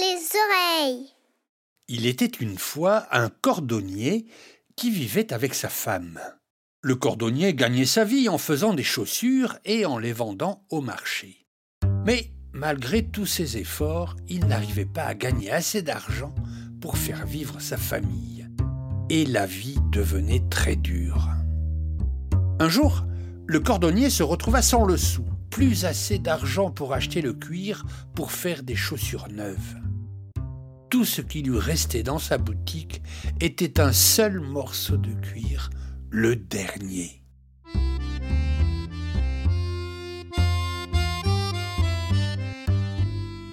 les. Il était une fois un cordonnier qui vivait avec sa femme. Le cordonnier gagnait sa vie en faisant des chaussures et en les vendant au marché. Mais malgré tous ses efforts, il n'arrivait pas à gagner assez d'argent pour faire vivre sa famille. Et la vie devenait très dure. Un jour, le cordonnier se retrouva sans le sou, plus assez d'argent pour acheter le cuir pour faire des chaussures neuves. Tout ce qui lui restait dans sa boutique était un seul morceau de cuir, le dernier.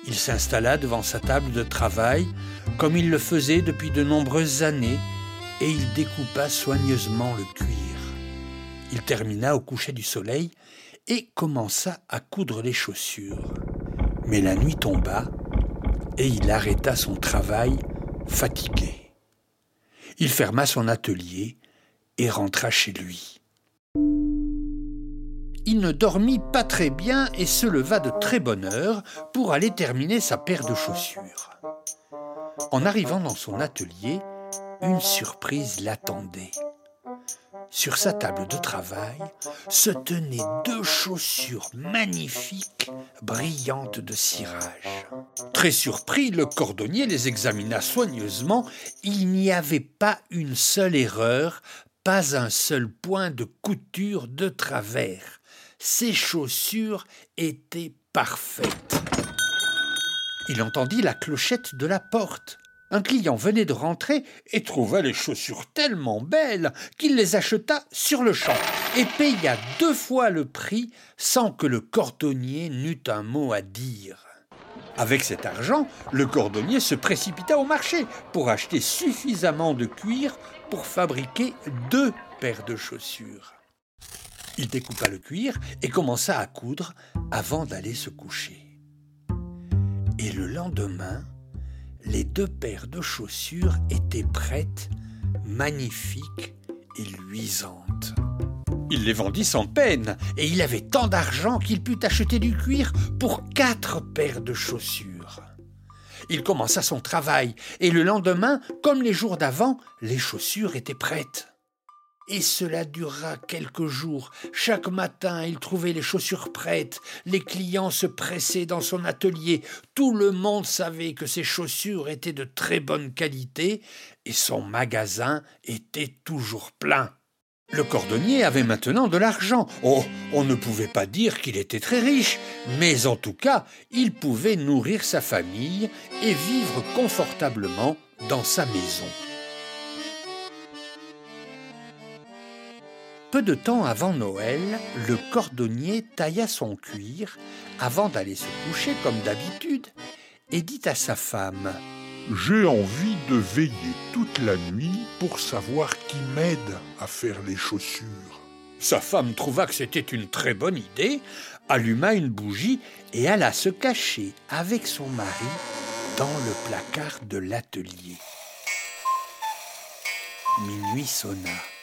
Il s'installa devant sa table de travail, comme il le faisait depuis de nombreuses années, et il découpa soigneusement le cuir. Il termina au coucher du soleil et commença à coudre les chaussures. Mais la nuit tomba et il arrêta son travail fatigué. Il ferma son atelier et rentra chez lui. Il ne dormit pas très bien et se leva de très bonne heure pour aller terminer sa paire de chaussures. En arrivant dans son atelier, une surprise l'attendait. Sur sa table de travail se tenaient deux chaussures magnifiques, brillantes de cirage. Très surpris, le cordonnier les examina soigneusement. Il n'y avait pas une seule erreur, pas un seul point de couture de travers. Ces chaussures étaient parfaites. Il entendit la clochette de la porte. Un client venait de rentrer et trouva les chaussures tellement belles qu'il les acheta sur le champ et paya deux fois le prix sans que le cordonnier n'eût un mot à dire. Avec cet argent, le cordonnier se précipita au marché pour acheter suffisamment de cuir pour fabriquer deux paires de chaussures. Il découpa le cuir et commença à coudre avant d'aller se coucher. Et le lendemain, les deux paires de chaussures étaient prêtes, magnifiques et luisantes. Il les vendit sans peine, et il avait tant d'argent qu'il put acheter du cuir pour quatre paires de chaussures. Il commença son travail, et le lendemain, comme les jours d'avant, les chaussures étaient prêtes. Et cela dura quelques jours. Chaque matin, il trouvait les chaussures prêtes. Les clients se pressaient dans son atelier. Tout le monde savait que ses chaussures étaient de très bonne qualité et son magasin était toujours plein. Le cordonnier avait maintenant de l'argent. Oh, on ne pouvait pas dire qu'il était très riche, mais en tout cas, il pouvait nourrir sa famille et vivre confortablement dans sa maison. Peu de temps avant Noël, le cordonnier tailla son cuir avant d'aller se coucher comme d'habitude et dit à sa femme J'ai envie de veiller toute la nuit pour savoir qui m'aide à faire les chaussures. Sa femme trouva que c'était une très bonne idée, alluma une bougie et alla se cacher avec son mari dans le placard de l'atelier. Minuit sonna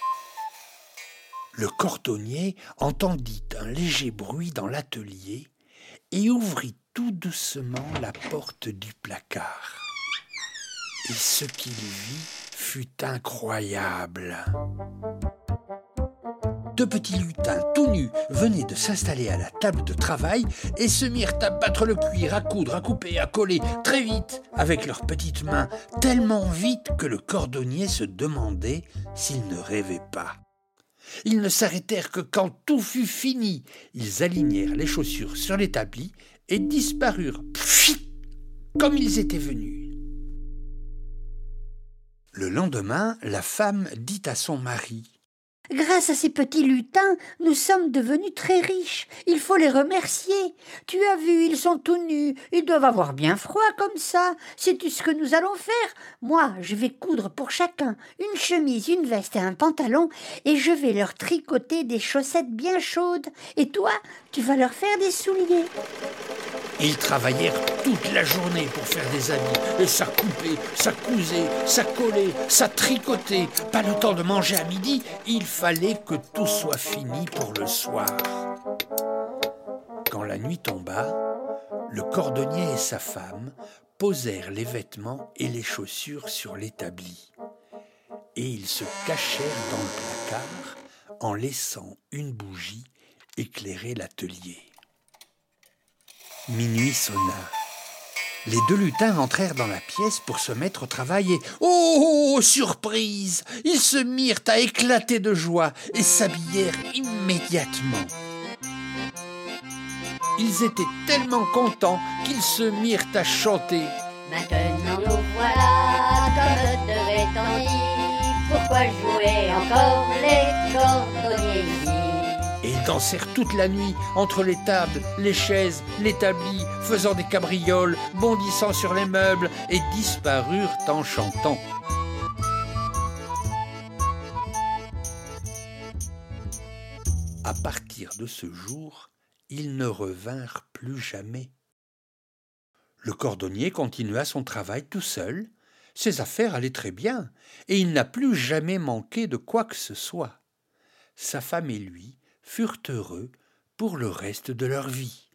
le cordonnier entendit un léger bruit dans l'atelier et ouvrit tout doucement la porte du placard. Et ce qu'il vit fut incroyable. Deux petits lutins tout nus venaient de s'installer à la table de travail et se mirent à battre le cuir, à coudre, à couper, à coller, très vite, avec leurs petites mains, tellement vite que le cordonnier se demandait s'ils ne rêvaient pas. Ils ne s'arrêtèrent que quand tout fut fini. Ils alignèrent les chaussures sur l'établi et disparurent, comme ils étaient venus. Le lendemain, la femme dit à son mari Grâce à ces petits lutins, nous sommes devenus très riches. Il faut les remercier. Tu as vu, ils sont tout nus. Ils doivent avoir bien froid comme ça. Sais-tu ce que nous allons faire? Moi, je vais coudre pour chacun une chemise, une veste et un pantalon, et je vais leur tricoter des chaussettes bien chaudes. Et toi, tu vas leur faire des souliers. Ils travaillèrent toute la journée pour faire des habits, et ça coupait, ça cousait, ça collait, ça tricotait. Pas le temps de manger à midi, il fallait que tout soit fini pour le soir. Quand la nuit tomba, le cordonnier et sa femme posèrent les vêtements et les chaussures sur l'établi, et ils se cachèrent dans le placard en laissant une bougie éclairer l'atelier. Minuit sonna. Les deux lutins entrèrent dans la pièce pour se mettre au travail et oh, surprise Ils se mirent à éclater de joie et s'habillèrent immédiatement. Ils étaient tellement contents qu'ils se mirent à chanter. Maintenant nous voilà comme devait on Pourquoi jouer encore les dansèrent toute la nuit entre les tables, les chaises, l'établi, faisant des cabrioles, bondissant sur les meubles, et disparurent en chantant. À partir de ce jour, ils ne revinrent plus jamais. Le cordonnier continua son travail tout seul, ses affaires allaient très bien, et il n'a plus jamais manqué de quoi que ce soit. Sa femme et lui furent heureux pour le reste de leur vie.